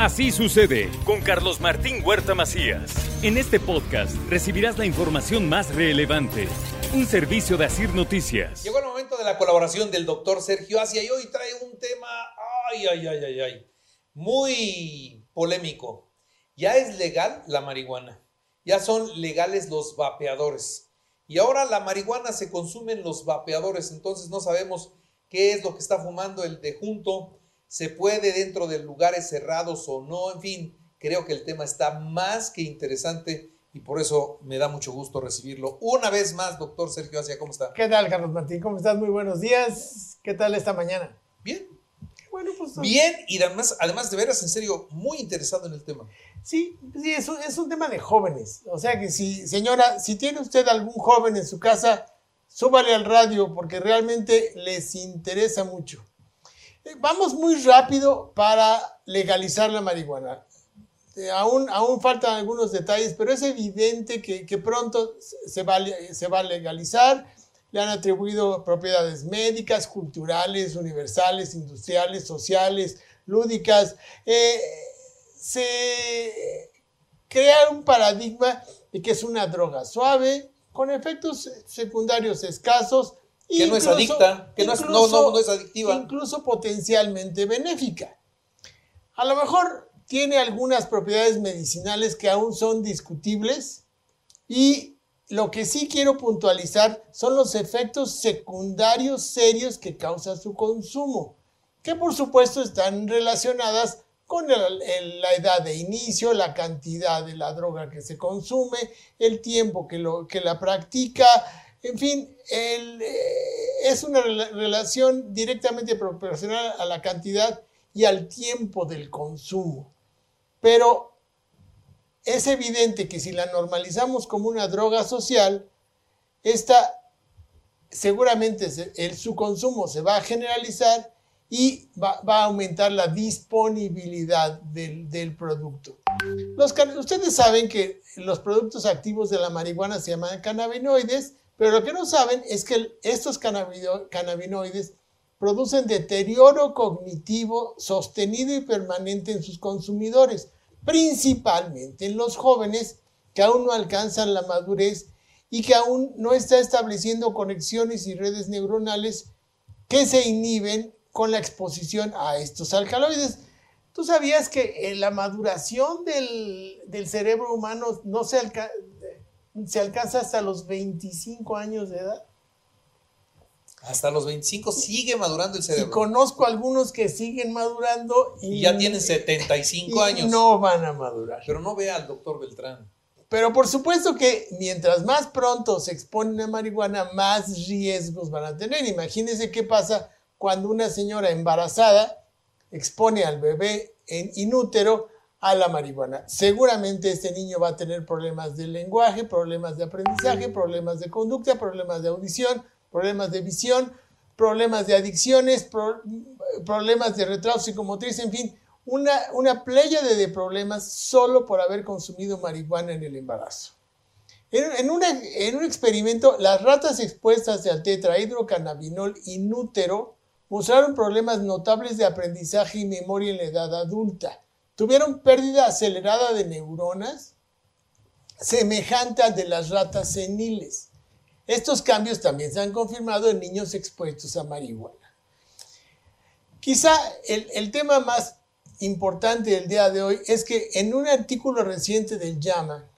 Así sucede con Carlos Martín Huerta Macías. En este podcast recibirás la información más relevante. Un servicio de Asir Noticias. Llegó el momento de la colaboración del doctor Sergio Asia y hoy trae un tema, ay, ay, ay, ay, ay, muy polémico. Ya es legal la marihuana, ya son legales los vapeadores. Y ahora la marihuana se consume en los vapeadores, entonces no sabemos qué es lo que está fumando el de junto, se puede dentro de lugares cerrados o no, en fin, creo que el tema está más que interesante y por eso me da mucho gusto recibirlo. Una vez más, doctor Sergio Asia, ¿cómo está? ¿Qué tal, Carlos Martín? ¿Cómo estás? Muy buenos días. ¿Qué tal esta mañana? Bien. Bueno, pues... Bien, y además, además de veras, en serio, muy interesado en el tema. Sí, sí es, un, es un tema de jóvenes. O sea que si, señora, si tiene usted algún joven en su casa, súbale al radio porque realmente les interesa mucho. Vamos muy rápido para legalizar la marihuana. Eh, Aún, aún faltan algunos detalles, pero es evidente que, que pronto se va, se va a legalizar. Le han atribuido propiedades médicas, culturales, universales, industriales, sociales, lúdicas. Eh, se crea un paradigma de que es una droga suave, con efectos secundarios escasos. Que no es adicta, que no es- no, no, no es adictiva. Incluso potencialmente benéfica. A lo mejor tiene algunas propiedades medicinales que aún son discutibles y lo que sí quiero puntualizar son los efectos secundarios serios que causa su consumo, que por supuesto están relacionadas con el- el- la edad de inicio, la cantidad de la droga que se consume, el tiempo que, lo, que la practica, en fin, eh, es una rela- relación directamente proporcional a la cantidad y al tiempo del consumo. Pero es evidente que si la normalizamos como una droga social, esta seguramente su consumo se va a generalizar y va, a aumentar la disponibilidad del, producto. Ustedes saben que los productos activos de la marihuana se llaman cannabinoides, pero lo que no saben es que estos cannabinoides producen deterioro cognitivo sostenido y permanente en sus consumidores, principalmente en los jóvenes que aún no alcanzan la madurez y que aún no está estableciendo conexiones y redes neuronales que se inhiben con la exposición a estos alcaloides. ¿Tú sabías que eh, la maduración del, del cerebro humano no se, alca- se alcanza hasta los 25 años de edad? Hasta los 25 sigue madurando el Y cerebro. conozco algunos que siguen madurando y, Y ya tienen 75 y años. no van a madurar. Pero no vea al doctor Beltrán. Pero por supuesto que mientras más pronto se exponen a marihuana, más riesgos van a tener. Imagínense qué pasa cuando una señora embarazada expone al bebé en inútero a la marihuana. Seguramente este niño va a tener problemas de lenguaje, problemas de aprendizaje, problemas de conducta, problemas de audición, problemas de visión, problemas de adicciones, pro- problemas de retraso psicomotriz, en fin, una, una pléyade de problemas solo por haber consumido marihuana en el embarazo. En, en una- en un experimento, las ratas expuestas al tetrahidrocannabinol inútero mostraron problemas notables de aprendizaje y memoria en la edad adulta. Tuvieron pérdida acelerada de neuronas semejante al de las ratas seniles. Estos cambios también se han confirmado en niños expuestos a marihuana. Quizá el, el tema más importante del día de hoy es que en un artículo reciente del JAMA,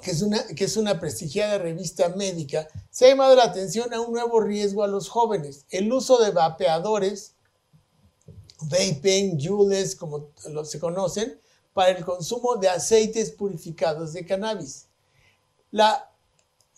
que es, una, que es una prestigiada revista médica, se ha llamado la atención a un nuevo riesgo a los jóvenes, el uso de vapeadores, vaping, jules, como se conocen, para el consumo de aceites purificados de cannabis. La,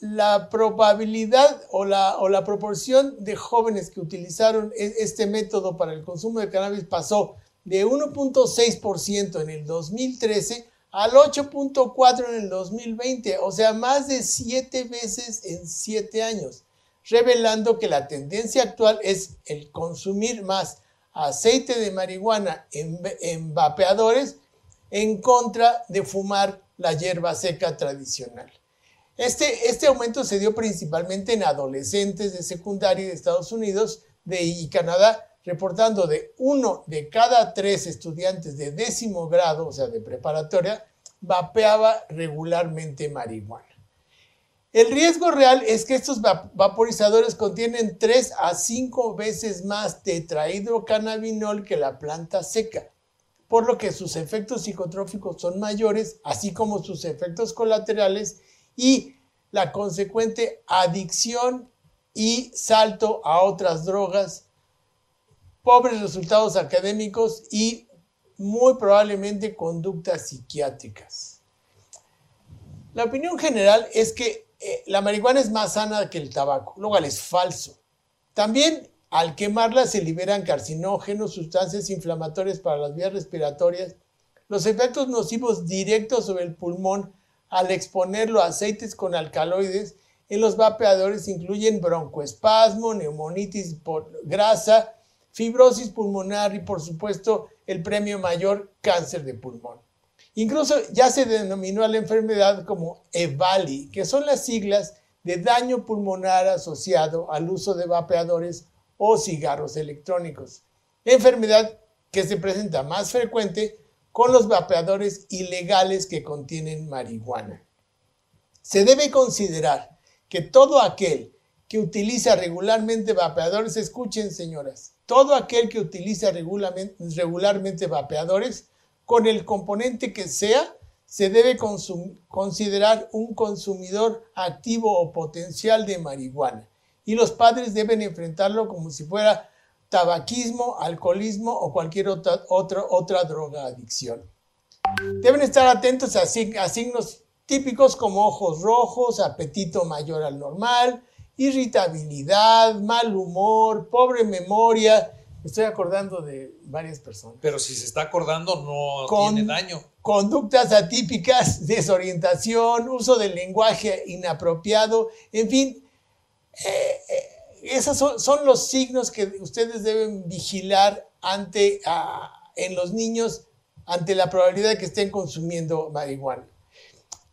la probabilidad o la, o la proporción de jóvenes que utilizaron e- este método para el consumo de cannabis pasó de 1.6% en el 2013 al 8.4% en el 2020, o sea, más de siete veces en siete años, revelando que la tendencia actual es el consumir más aceite de marihuana en, vapeadores en contra de fumar la hierba seca tradicional. Este, este aumento se dio principalmente en adolescentes de secundaria de Estados Unidos y Canadá, reportando de uno de cada tres estudiantes de décimo grado, o sea, de preparatoria, vapeaba regularmente marihuana. El riesgo real es que estos vaporizadores contienen 3 a 5 veces más tetrahidrocannabinol que la planta seca, por lo que sus efectos psicotróficos son mayores, así como sus efectos colaterales y la consecuente adicción y salto a otras drogas, pobres resultados académicos y muy probablemente conductas psiquiátricas. La opinión general es que eh, la marihuana es más sana que el tabaco, lo cual es falso. También al quemarla se liberan carcinógenos, sustancias inflamatorias para las vías respiratorias. Los efectos nocivos directos sobre el pulmón al exponerlo a aceites con alcaloides en los vapeadores incluyen broncoespasmo, neumonitis por grasa, fibrosis pulmonar y por supuesto el premio mayor cáncer de pulmón. Incluso ya se denominó a la enfermedad como EVALI, que son las siglas de daño pulmonar asociado al uso de vapeadores o cigarros electrónicos. Enfermedad que se presenta más frecuente con los vapeadores ilegales que contienen marihuana. Se debe considerar que todo aquel que utiliza regularmente vapeadores, escuchen señoras, todo aquel que utiliza regularmente, vapeadores, con el componente que sea, se debe considerar un consumidor activo o potencial de marihuana. Y los padres deben enfrentarlo como si fuera tabaquismo, alcoholismo o cualquier otra, otra, otra droga adicción. Deben estar atentos a, signos típicos como ojos rojos, apetito mayor al normal, irritabilidad, mal humor, pobre memoria. Estoy acordando de varias personas. Pero si se está acordando, no tiene daño. Conductas atípicas, desorientación, uso del lenguaje inapropiado, en fin. Eh, eh, esos son, los signos que ustedes deben vigilar ante, en los niños ante la probabilidad de que estén consumiendo marihuana.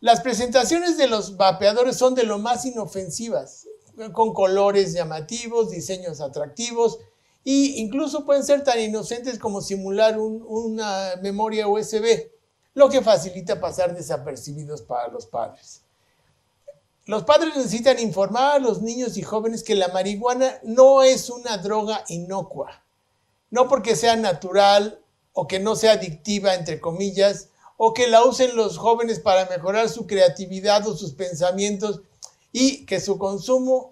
Las presentaciones de los vapeadores son de lo más inofensivas con colores llamativos, diseños atractivos e incluso pueden ser tan inocentes como simular una memoria USB, lo que facilita pasar desapercibidos para los padres. Los padres necesitan informar a los niños y jóvenes que la marihuana no es una droga inocua, no porque sea natural o que no sea adictiva, entre comillas, o que la usen los jóvenes para mejorar su creatividad o sus pensamientos y que su consumo,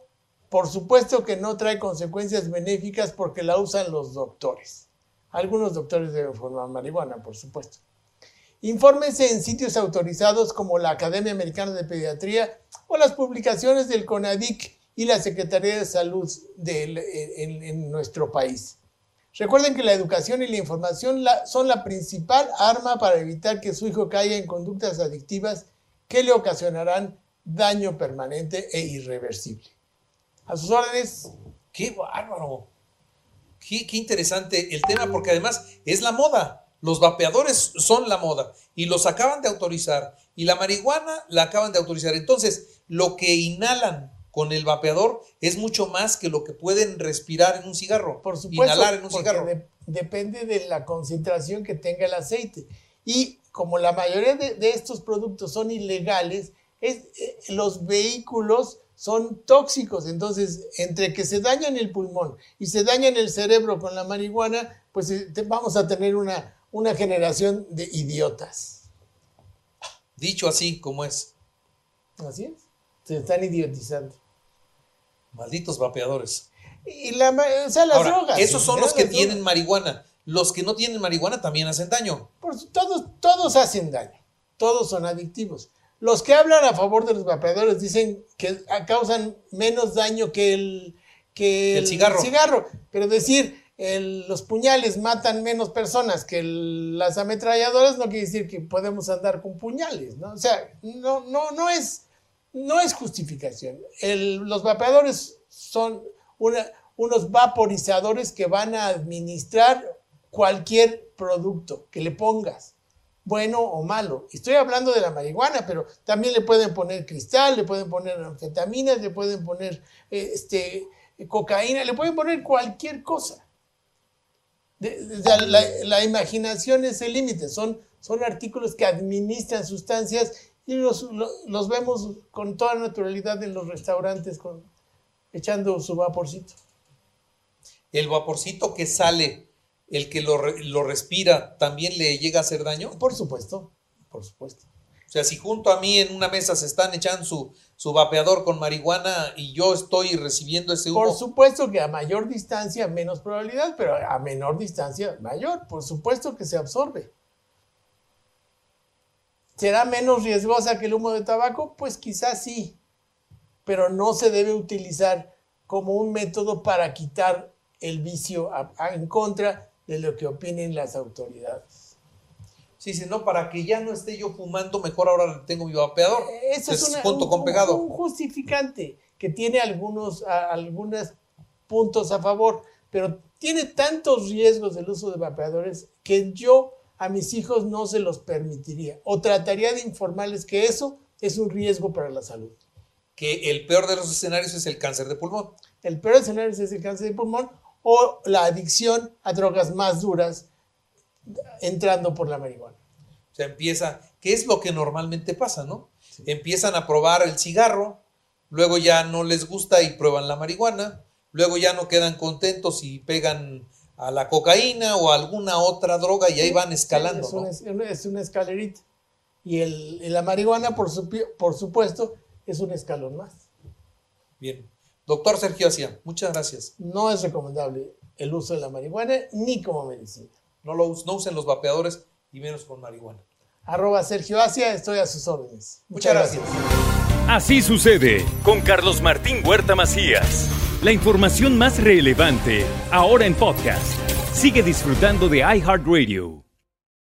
por supuesto que no trae consecuencias benéficas porque la usan los doctores. Algunos doctores deben formar marihuana, por supuesto. Infórmese en sitios autorizados como la Academia Americana de Pediatría o las publicaciones del CONADIC y la Secretaría de Salud en, nuestro país. Recuerden que la educación y la información son la principal arma para evitar que su hijo caiga en conductas adictivas que le ocasionarán daño permanente e irreversible. A sus órdenes. Qué bárbaro. Qué, qué interesante el tema, porque además es la moda. Los vapeadores son la moda y los acaban de autorizar y la marihuana la acaban de autorizar. Entonces, lo que inhalan con el vapeador es mucho más que lo que pueden respirar en un cigarro. Por supuesto, inhalar en un cigarro. depende de la concentración que tenga el aceite. Y como la mayoría de, de estos productos son ilegales, es, eh, los vehículos son tóxicos, entonces entre que se dañan el pulmón y se dañan el cerebro con la marihuana, pues eh, vamos a tener una, una generación de idiotas. Dicho así como es. Así es. Se están idiotizando. Malditos vapeadores. Y la, o sea, las drogas. Esos son los que tienen marihuana. Los que no tienen marihuana también hacen daño. todos, todos hacen daño. Todos son adictivos. Los que hablan a favor de los vapeadores dicen que causan menos daño que el, que el, cigarro. cigarro. Pero decir, el- los puñales matan menos personas que el- las ametralladoras, no quiere decir que podemos andar con puñales, ¿no? O sea, no, no, no, es, no es justificación. Los vapeadores son una- unos vaporizadores que van a administrar cualquier producto que le pongas, bueno o malo. Estoy hablando de la marihuana, pero también le pueden poner cristal, le pueden poner anfetaminas, le pueden poner eh, este, cocaína, le pueden poner cualquier cosa. La, imaginación es el límite, son, son artículos que administran sustancias y los, lo- los vemos con toda naturalidad en los restaurantes echando su vaporcito. El vaporcito que sale, el que lo, lo respira, también le llega a hacer daño. Por supuesto, por supuesto. O sea, si junto a mí en una mesa se están echando su, su vapeador con marihuana y yo estoy recibiendo ese humo, Por supuesto que a mayor distancia menos probabilidad, pero a menor distancia mayor. Por supuesto que se absorbe. ¿Será menos riesgosa que el humo de tabaco? Pues quizás sí, pero no se debe utilizar como un método para quitar el vicio a- a- en contra de lo que opinen las autoridades. sí, si no, para que ya no esté yo fumando, mejor ahora tengo mi vapeador. Eso es Es una- un, con pegado. un justificante que tiene algunos, a- algunos puntos a favor, pero tiene tantos riesgos el uso de vapeadores que yo a mis hijos no se los permitiría o trataría de informarles que eso es un riesgo para la salud. Que el peor de los escenarios es el cáncer de pulmón. El peor escenario es el cáncer de pulmón o la adicción a drogas más duras entrando por la marihuana. O sea, empieza, ¿qué es lo que normalmente pasa, no? Empiezan a probar el cigarro, luego ya no les gusta y prueban la marihuana, luego ya no quedan contentos y pegan a la cocaína o a alguna otra droga y ahí van escalando, Es ¿no? una, es una- es una escalerita. Y, el, la marihuana, por, por supuesto, es un escalón más. Bien. Doctor Sergio Asia, muchas gracias. No es recomendable el uso de la marihuana ni como medicina. No, lo, us- no usen los vapeadores y menos con marihuana. Arroba Sergio Asia, estoy a sus órdenes. Muchas gracias. Así sucede con Carlos Martín Huerta Macías. La información más relevante ahora en podcast. Sigue disfrutando de iHeartRadio.